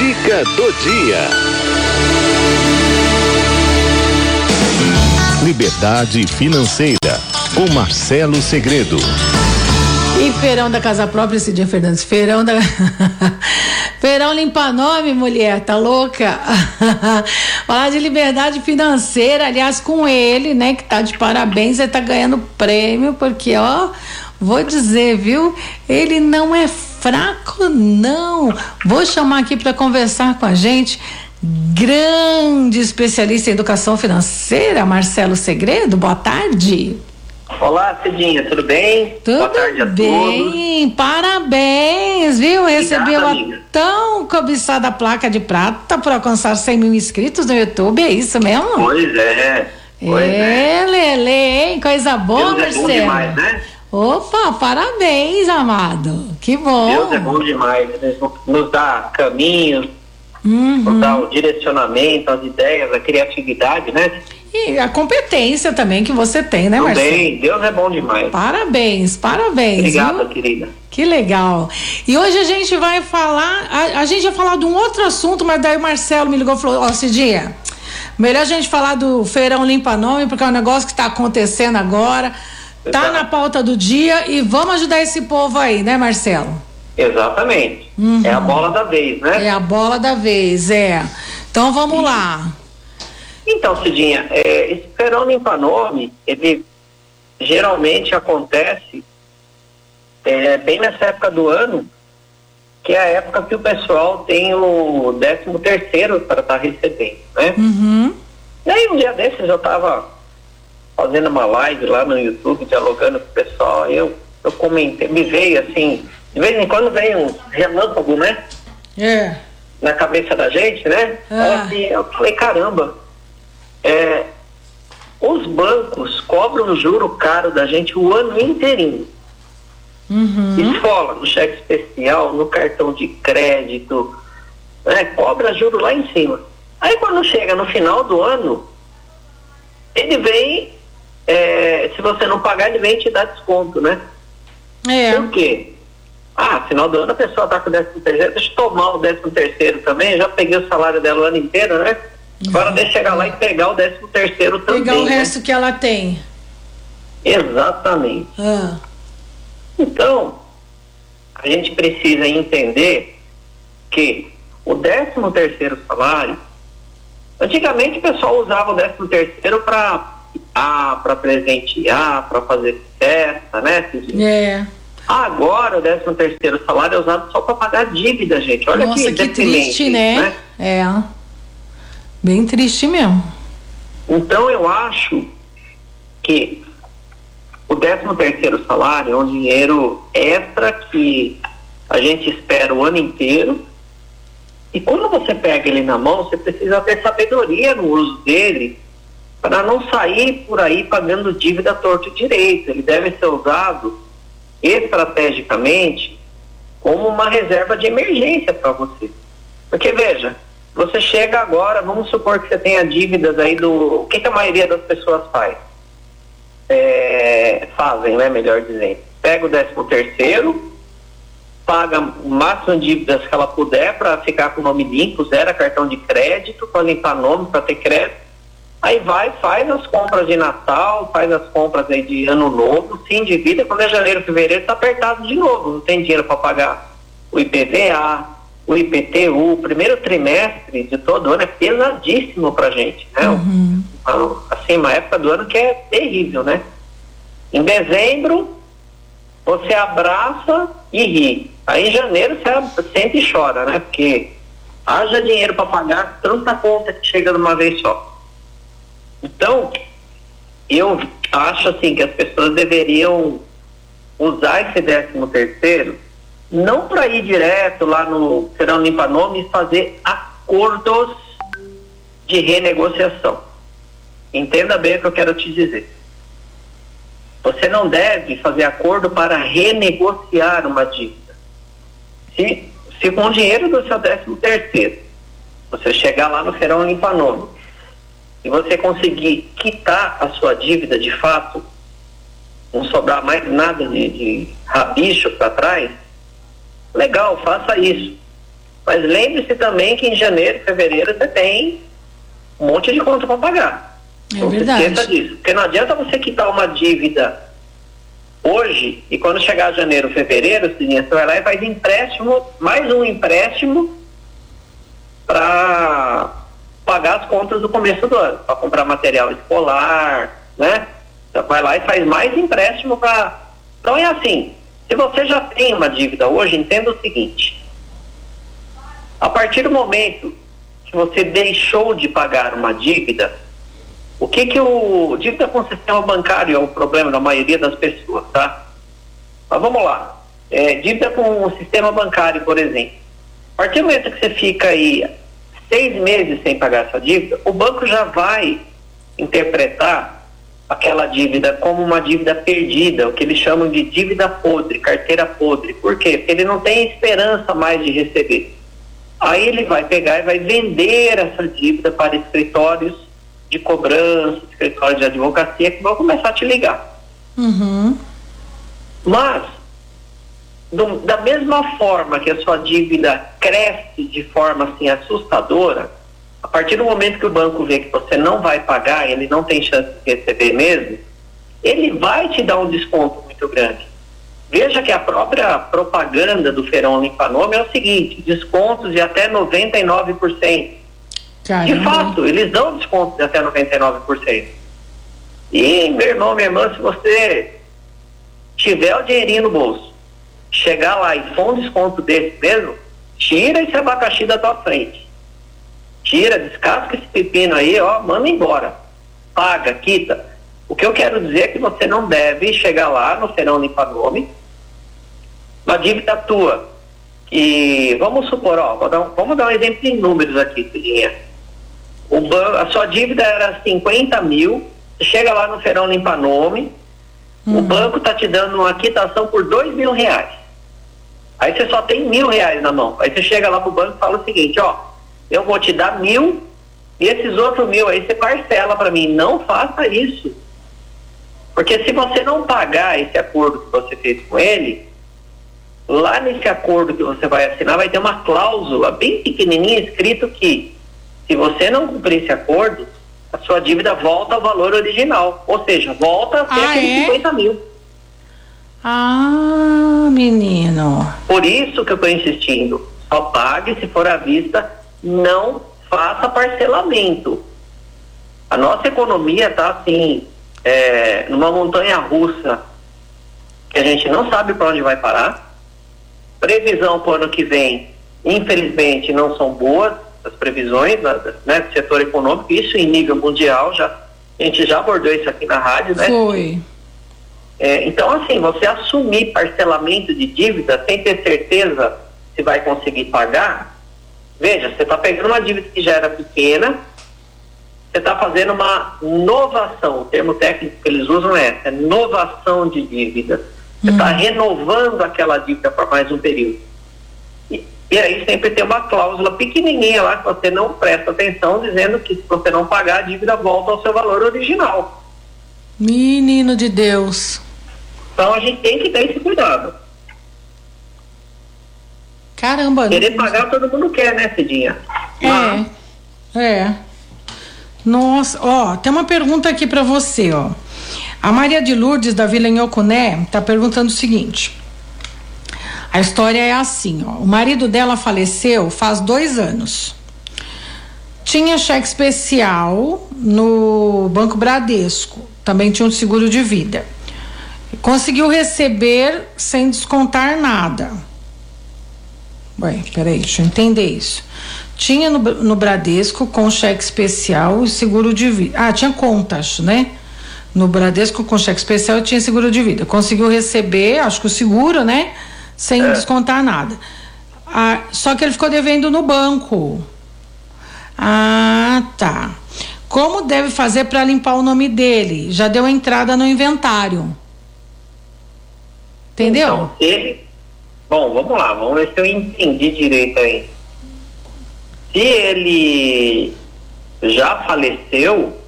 Dica do dia. Liberdade financeira com Marcelo Segredo. E feirão da casa própria, Cidinha Fernandes. Feirão da. feirão limpa nome, mulher, tá louca? Falar de liberdade financeira, aliás, com ele, né, que tá de parabéns, ele tá ganhando prêmio, porque, ó, vou dizer, viu? Ele não é fraco, não. Vou chamar aqui para conversar com a gente. Grande especialista em educação financeira, Marcelo Segredo. Boa tarde. Olá, Cidinha, tudo bem? Tudo Boa tarde a bem, todos. parabéns, viu? Recebeu a tão cobiçada placa de prata por alcançar 100 mil inscritos no YouTube, é isso mesmo? Pois é. Pois é. é, Lele, hein? Coisa boa, Deus é Marcelo. bom demais, né? Opa, parabéns, amado. Que bom. Deus é bom demais. né? Nos dá caminhos, Uhum. nos dá o direcionamento, as ideias, a criatividade, né? E a competência também que você tem, né, Marcelo? Também, Deus é bom demais. Parabéns, parabéns. Obrigado, viu? querida. Que legal. E hoje a gente vai falar, a, a gente ia falar de um outro assunto, mas daí o Marcelo me ligou e falou, ó, Cidinha, melhor a gente falar do feirão limpa nome, porque é um negócio que está acontecendo agora, tá Exato. na pauta do dia e vamos ajudar esse povo aí, né, Marcelo? Exatamente. Uhum. É a bola da vez, né? É a bola da vez, é. Então vamos lá. Então, Cidinha, é, esse feirão limpa nome, ele geralmente acontece é, bem nessa época do ano, que é a época que o pessoal tem o 13 terceiro para estar recebendo, né? Uhum. E aí um dia desses eu estava fazendo uma live lá no YouTube, dialogando com o pessoal, eu, eu comentei, me veio assim, de vez em quando vem um relâmpago, né? É. na cabeça da gente, né? Ah. Assim, eu falei, caramba, é, os bancos cobram juro caro da gente o ano inteirinho. Uhum. Escola, no cheque especial, no cartão de crédito, né? Cobra juro lá em cima. Aí quando chega no final do ano, ele vem, é, se você não pagar, ele vem te dar desconto, né? É. Por quê? Ah, final do ano a pessoa está com o décimo terceiro, deixa eu tomar o décimo terceiro também, já peguei o salário dela o ano inteiro, né? Agora deixa chegar lá e pegar o décimo terceiro também. Pegar o né? resto que ela tem. Exatamente. Ah. Então, a gente precisa entender que o décimo terceiro salário, antigamente o pessoal usava o décimo terceiro para ah, para presentear, para fazer festa, né? Cidinha? É. Agora o 13 terceiro salário é usado só para pagar dívida, gente. Olha Nossa, que deprimente triste, isso, né? É. Bem triste mesmo. Então eu acho que o 13 terceiro salário é um dinheiro extra que a gente espera o ano inteiro. E quando você pega ele na mão, você precisa ter sabedoria no uso dele para não sair por aí pagando dívida torto e direito. Ele deve ser usado estrategicamente como uma reserva de emergência para você. Porque veja, você chega agora, vamos supor que você tenha dívidas aí do. O que, que a maioria das pessoas faz? É, fazem, né? Melhor dizendo. Pega o décimo terceiro, paga o máximo de dívidas que ela puder para ficar com o nome limpo, zera cartão de crédito, para limpar nome, para ter crédito. Aí vai, faz as compras de Natal, faz as compras aí de ano novo, se endivida, quando é janeiro, fevereiro, está apertado de novo, não tem dinheiro para pagar o IPVA, o IPTU, o primeiro trimestre de todo ano é pesadíssimo pra gente, né? Então, Assim, uma época do ano que é terrível, né? Em dezembro, você abraça e ri. Aí em janeiro você sente e chora, né? Porque haja dinheiro para pagar tanta conta que chega de uma vez só. Então, eu acho assim que as pessoas deveriam usar esse décimo terceiro não para ir direto lá no Serão Limpa Nome e fazer acordos de renegociação. Entenda bem o que eu quero te dizer. Você não deve fazer acordo para renegociar uma dívida. Se, se com o dinheiro do seu décimo terceiro, você chegar lá no Serão Limpa Nome e você conseguir quitar a sua dívida de fato, não sobrar mais nada de, de rabicho para trás, legal, faça isso. Mas lembre-se também que em janeiro, fevereiro, você tem um monte de conta para pagar. É não verdade. esqueça disso. Porque não adianta você quitar uma dívida hoje e quando chegar janeiro, fevereiro, você vai lá e faz empréstimo, mais um empréstimo para pagar as contas do começo do ano, para comprar material escolar, né? Então vai lá e faz mais empréstimo para. Então é assim, se você já tem uma dívida hoje, entenda o seguinte. A partir do momento que você deixou de pagar uma dívida, o que que o dívida com o sistema bancário é o problema da maioria das pessoas, tá? Mas vamos lá. É, dívida com o sistema bancário, por exemplo. A partir do momento que você fica aí seis meses sem pagar essa dívida, o banco já vai interpretar aquela dívida como uma dívida perdida, o que eles chamam de dívida podre, carteira podre. Por quê? Porque ele não tem esperança mais de receber. Aí ele vai pegar e vai vender essa dívida para escritórios de cobrança, escritórios de advocacia que vão começar a te ligar. Uhum. Mas do, da mesma forma que a sua dívida cresce de forma assim assustadora, a partir do momento que o banco vê que você não vai pagar, ele não tem chance de receber mesmo, ele vai te dar um desconto muito grande. Veja que a própria propaganda do Ferão Limpanome é o seguinte: descontos de até 99%. Caramba. De fato, eles dão descontos de até 99%. E, meu irmão, minha irmã, se você tiver o dinheirinho no bolso, chegar lá e for um desconto desse mesmo, tira esse abacaxi da tua frente. Tira, descasca esse pepino aí, ó, manda embora. Paga, quita. O que eu quero dizer é que você não deve chegar lá no Serão Limpa Nome, uma dívida tua. E vamos supor, ó, dar um, vamos dar um exemplo em números aqui, Cidinha. O a sua dívida era 50 mil, você chega lá no Serão Limpa Nome, uhum. o banco está te dando uma quitação por dois mil reais. Aí você só tem mil reais na mão. Aí você chega lá pro banco e fala o seguinte, ó, eu vou te dar mil e esses outros mil aí você parcela para mim. Não faça isso. Porque se você não pagar esse acordo que você fez com ele, lá nesse acordo que você vai assinar vai ter uma cláusula bem pequenininha escrito que se você não cumprir esse acordo, a sua dívida volta ao valor original. Ou seja, volta a ser ah, aqueles é? 50 mil. Ah, menino. Por isso que eu estou insistindo. Só pague se for à vista, não faça parcelamento. A nossa economia está assim, é, numa montanha russa que a gente não sabe para onde vai parar. Previsão para o ano que vem, infelizmente, não são boas as previsões né, do setor econômico, isso em nível mundial, já, a gente já abordou isso aqui na rádio, né? Foi. É, então, assim, você assumir parcelamento de dívida sem ter certeza se vai conseguir pagar, veja, você está pegando uma dívida que já era pequena, você está fazendo uma novação, o termo técnico que eles usam é, é novação de dívida. Você está uhum. renovando aquela dívida por mais um período. E, e aí sempre tem uma cláusula pequenininha lá que você não presta atenção, dizendo que se você não pagar, a dívida volta ao seu valor original. Menino de Deus. Então a gente tem que ter esse cuidado. Caramba. Querer pagar todo mundo quer, né, Cidinha? É. É. Nossa, ó, tem uma pergunta aqui para você, ó. A Maria de Lourdes da Vila Inhocuné tá perguntando o seguinte. A história é assim, ó. O marido dela faleceu faz dois anos. Tinha cheque especial no Banco Bradesco. Também tinha um seguro de vida. Conseguiu receber sem descontar nada. Ué, peraí, deixa eu entender isso. Tinha no, no Bradesco com cheque especial e seguro de vida. Ah, tinha contas, né? No Bradesco com cheque especial e tinha seguro de vida. Conseguiu receber, acho que o seguro, né? Sem é. descontar nada. Ah, só que ele ficou devendo no banco. Ah, tá. Como deve fazer para limpar o nome dele? Já deu entrada no inventário. Entendeu? Então, ele. Bom, vamos lá, vamos ver se eu entendi direito aí. Se ele já faleceu,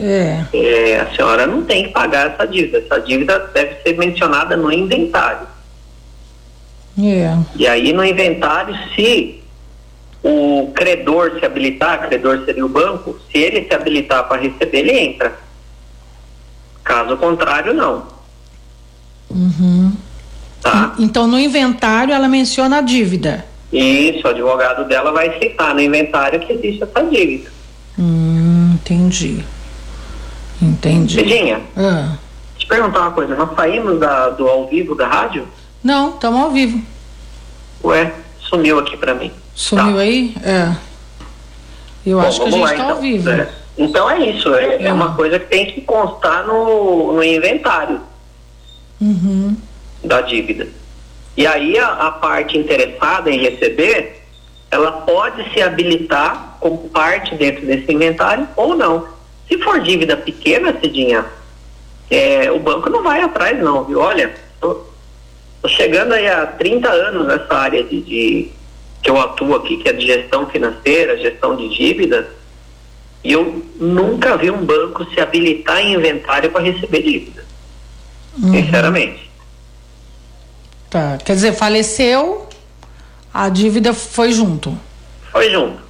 é. É, a senhora não tem que pagar essa dívida. Essa dívida deve ser mencionada no inventário. É. E aí no inventário, se o credor se habilitar, credor seria o banco, se ele se habilitar para receber, ele entra. Caso contrário, não. Uhum. Tá? Então, no inventário, ela menciona a dívida. Isso, o advogado dela vai citar no inventário que existe essa dívida. Hum, entendi. Entendi. Cidinha, Ah. te perguntar uma coisa, nós saímos da- do ao vivo da rádio? Não, estamos ao vivo. Ué, sumiu aqui pra mim. Sumiu Tá. aí? É. Eu Bom, acho que a gente lá, está ao vivo. É. Então é isso, é, é Hum. uma coisa que tem que constar no, no inventário Uhum. Da dívida. E aí a, a parte interessada em receber, ela pode se habilitar como parte dentro desse inventário ou não. Se for dívida pequena, Cidinha, é, o banco não vai atrás não, viu? Olha, tô, tô chegando aí há 30 anos nessa área de, de- que eu atuo aqui, que é de gestão financeira, gestão de dívidas, e eu nunca vi um banco se habilitar em inventário para receber dívida. Sinceramente. Tá. Quer dizer, faleceu, a dívida foi junto. Foi junto.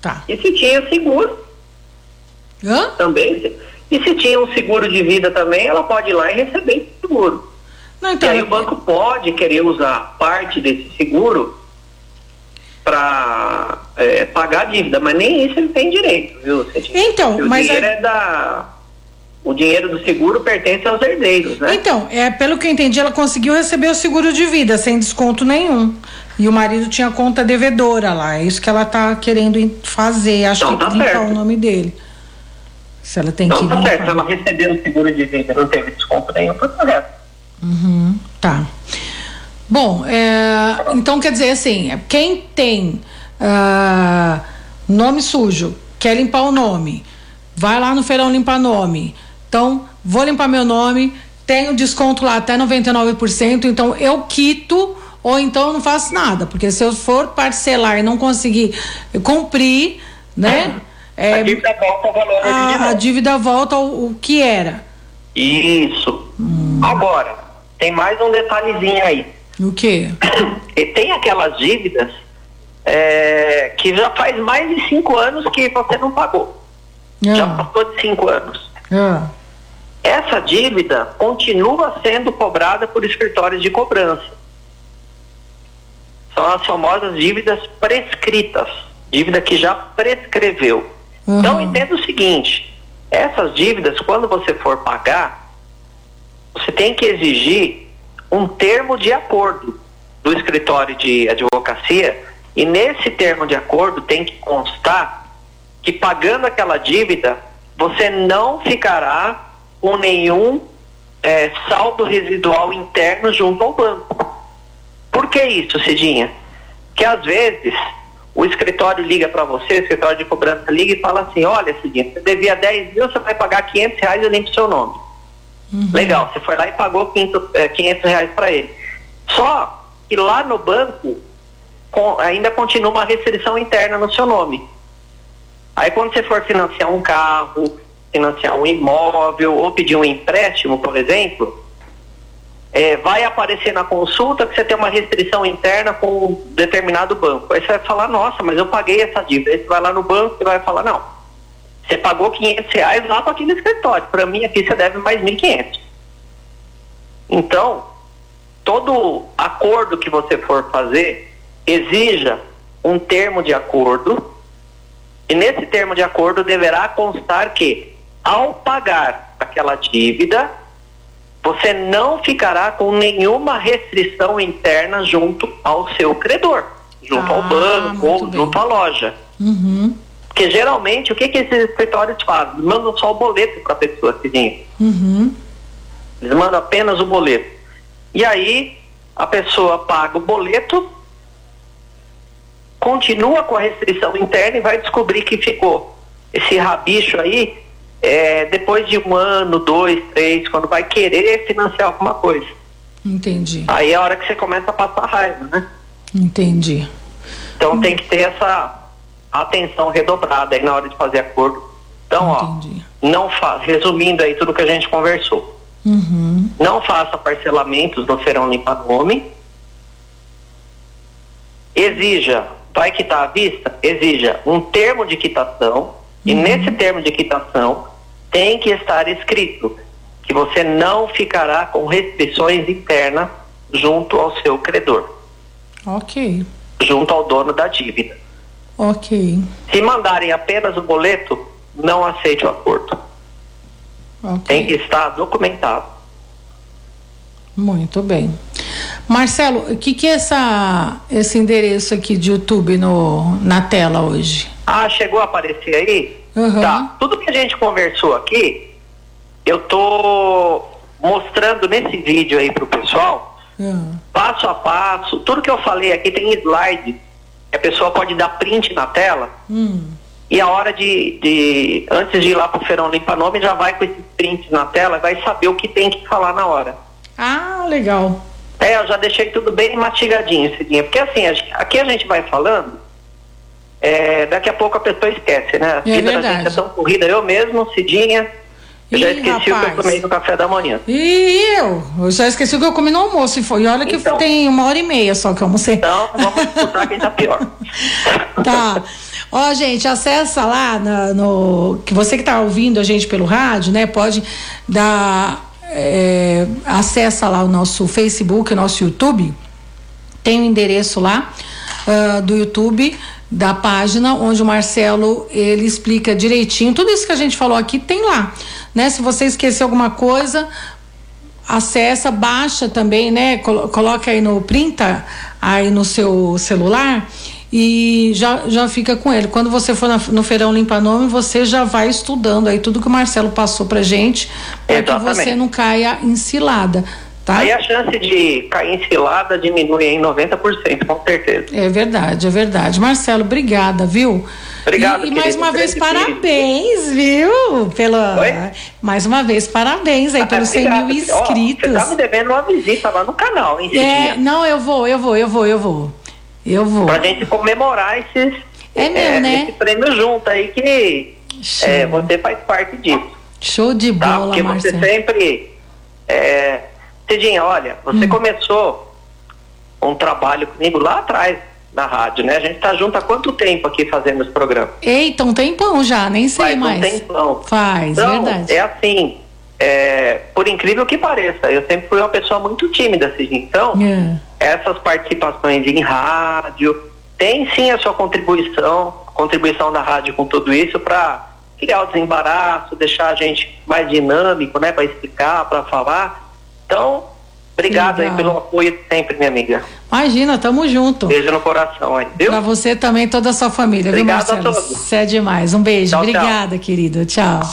Tá. E se tinha seguro Hã? também. E se tinha um seguro de vida também, ela pode ir lá e receber esse seguro. Não, E então. aí o banco pode querer usar parte desse seguro para pagar a dívida, mas nem isso ele tem direito, viu? Então, o mas dinheiro a- é da. O dinheiro do seguro pertence aos herdeiros, né? Então, é, pelo que eu entendi, ela conseguiu receber o seguro de vida sem desconto nenhum. E o marido tinha conta devedora lá. É isso que ela tá querendo fazer. Acho Então que tá limpar certo. o nome dele. Se ela tem que Então tá limpar. certo, se ela recebeu o seguro de vida não teve desconto nenhum, tá correto. Uhum, tá. Bom, é, então quer dizer assim, quem tem ah, nome sujo, quer limpar o nome, vai lá no feirão limpar nome. Então, vou limpar meu nome, tenho desconto lá até 99%, então eu quito ou então eu não faço nada, porque se eu for parcelar e não conseguir cumprir, né? é, a dívida volta ao valor a, a dívida volta ao, ao que era. Isso. Agora, tem mais um detalhezinho aí. O quê? E tem aquelas dívidas é, que já faz mais de cinco anos que você não pagou. Já Ah, passou de cinco anos. ah. Essa dívida continua sendo cobrada por escritórios de cobrança. São as famosas dívidas prescritas, dívida que já prescreveu. Uhum. Então entenda o seguinte: essas dívidas, quando você for pagar, você tem que exigir um termo de acordo do escritório de advocacia e nesse termo de acordo tem que constar que pagando aquela dívida você não ficará com nenhum eh, saldo residual interno junto ao banco. Por que isso, Cidinha? Que às vezes o escritório liga para você, o escritório de cobrança liga e fala assim, olha, Cidinha, você devia 10 mil, você vai pagar 500 reais, eu limpo seu nome. Legal, você foi lá e pagou 500, eh, 500 reais para ele. Só que lá no banco com- ainda continua uma restrição interna no seu nome. Aí quando você for financiar um carro, financiar um imóvel ou pedir um empréstimo, por exemplo, é, vai aparecer na consulta que você tem uma restrição interna com um determinado banco. Aí você vai falar, nossa, mas eu paguei essa dívida. Aí você vai lá no banco e vai falar, não, você pagou 500 reais lá para aquele escritório. Para mim aqui você deve mais 1.500. Então, todo acordo que você for fazer exija um termo de acordo e nesse termo de acordo deverá constar que, ao pagar aquela dívida, você não ficará com nenhuma restrição interna junto ao seu credor, junto Ah, ao banco ou bem. junto à loja. Uhum, Porque geralmente o que, que esses escritórios fazem? Mandam só o boleto para a pessoa, Cidinho. uhum. Eles mandam apenas o boleto. E aí a pessoa paga o boleto, continua com a restrição interna e vai descobrir que ficou esse rabicho aí é, depois de um ano, dois, três, quando vai querer financiar alguma coisa. Entendi, Aí é a hora que você começa a passar raiva, né? entendi. Então tem que ter essa atenção redobrada aí na hora de fazer acordo. Então, ó, Entendi. não fa resumindo aí tudo que a gente conversou. Uhum, Não faça parcelamentos no Feirão Limpa Nome. Exija vai quitar à vista, exija um termo de quitação e nesse termo de quitação tem que estar escrito que você não ficará com restrições internas junto ao seu credor, Ok. junto ao dono da dívida. Ok. Se mandarem apenas o boleto, não aceite o acordo. Tem que estar documentado. Muito bem. Marcelo, o que, que é essa, esse endereço aqui de YouTube no, na tela hoje? Ah, chegou a aparecer aí? Uhum. Tá. Tudo que a gente conversou aqui, eu tô mostrando nesse vídeo aí pro pessoal, Ah, passo a passo. Tudo que eu falei aqui tem slide. que A pessoa pode dar print na tela hum, e a hora de, de antes de ir lá pro Feirão Limpa Nome, já vai com esses prints na tela, vai saber o que tem que falar na hora. Ah, legal. É, eu já deixei tudo bem mastigadinho, Cidinha. Porque assim, aqui a gente vai falando, é, daqui a pouco a pessoa esquece, né? A É vida da verdade. gente é tão corrida. Eu mesmo, Cidinha, eu já esqueci o que eu tomei no café da manhã. E eu? Eu já esqueci o que eu comi no almoço. E, foi, e olha que Então. tem uma hora e meia só que eu almocei. Então, vamos disputar quem tá pior. Tá. Ó, gente, acessa lá na- no. Que você que tá ouvindo a gente pelo rádio, né? Pode dar. É, acessa lá o nosso Facebook, o nosso YouTube. Tem o endereço lá ah, do YouTube da página onde o Marcelo ele explica direitinho tudo isso que a gente falou aqui tem lá, né? Se você esqueceu alguma coisa, acessa, baixa também, né? Colo- Coloca aí no printa aí no seu celular e já, já fica com ele. Quando você for na- no Feirão Limpa Nome, você já vai estudando aí tudo que o Marcelo passou pra gente, para que você não caia em cilada, tá? Aí a chance de cair em cilada diminui em 90%, com certeza. É verdade, é verdade. Marcelo, obrigada, viu? Obrigado, E, e mais uma vez, parabéns, viu? Pela, Oi? mais uma vez, parabéns aí pelos 100 Obrigado. mil inscritos. você tá me devendo uma visita lá no canal, hein, É, não, eu vou, eu vou, eu vou, eu vou. Eu vou. Pra gente comemorar esses, É meu, né? esse prêmio junto aí que é, você faz parte disso. Show de Tá? bola, Porque Marcelo. você sempre. É... Cidinha, olha, você Hum. começou um trabalho comigo lá atrás na rádio, né? A gente tá junto há quanto tempo aqui fazendo esse programa? Eita, um tempão já, nem sei Faz um mais. tempão. Faz, Então, verdade. é assim, é, por incrível que pareça, eu sempre fui uma pessoa muito tímida, Cidinha. Então, É. essas participações em rádio, tem sim a sua contribuição, contribuição da rádio com tudo isso para criar o desembaraço, deixar a gente mais dinâmico, né, para explicar, para falar. Então, obrigado aí pelo apoio sempre, minha amiga. Imagina, tamo junto. Beijo no coração aí, viu? Pra você também, toda a sua família, Obrigado a viu, Marcelo? todos. Você é demais. Um beijo. Tchau, tchau. Obrigada, querido. Tchau.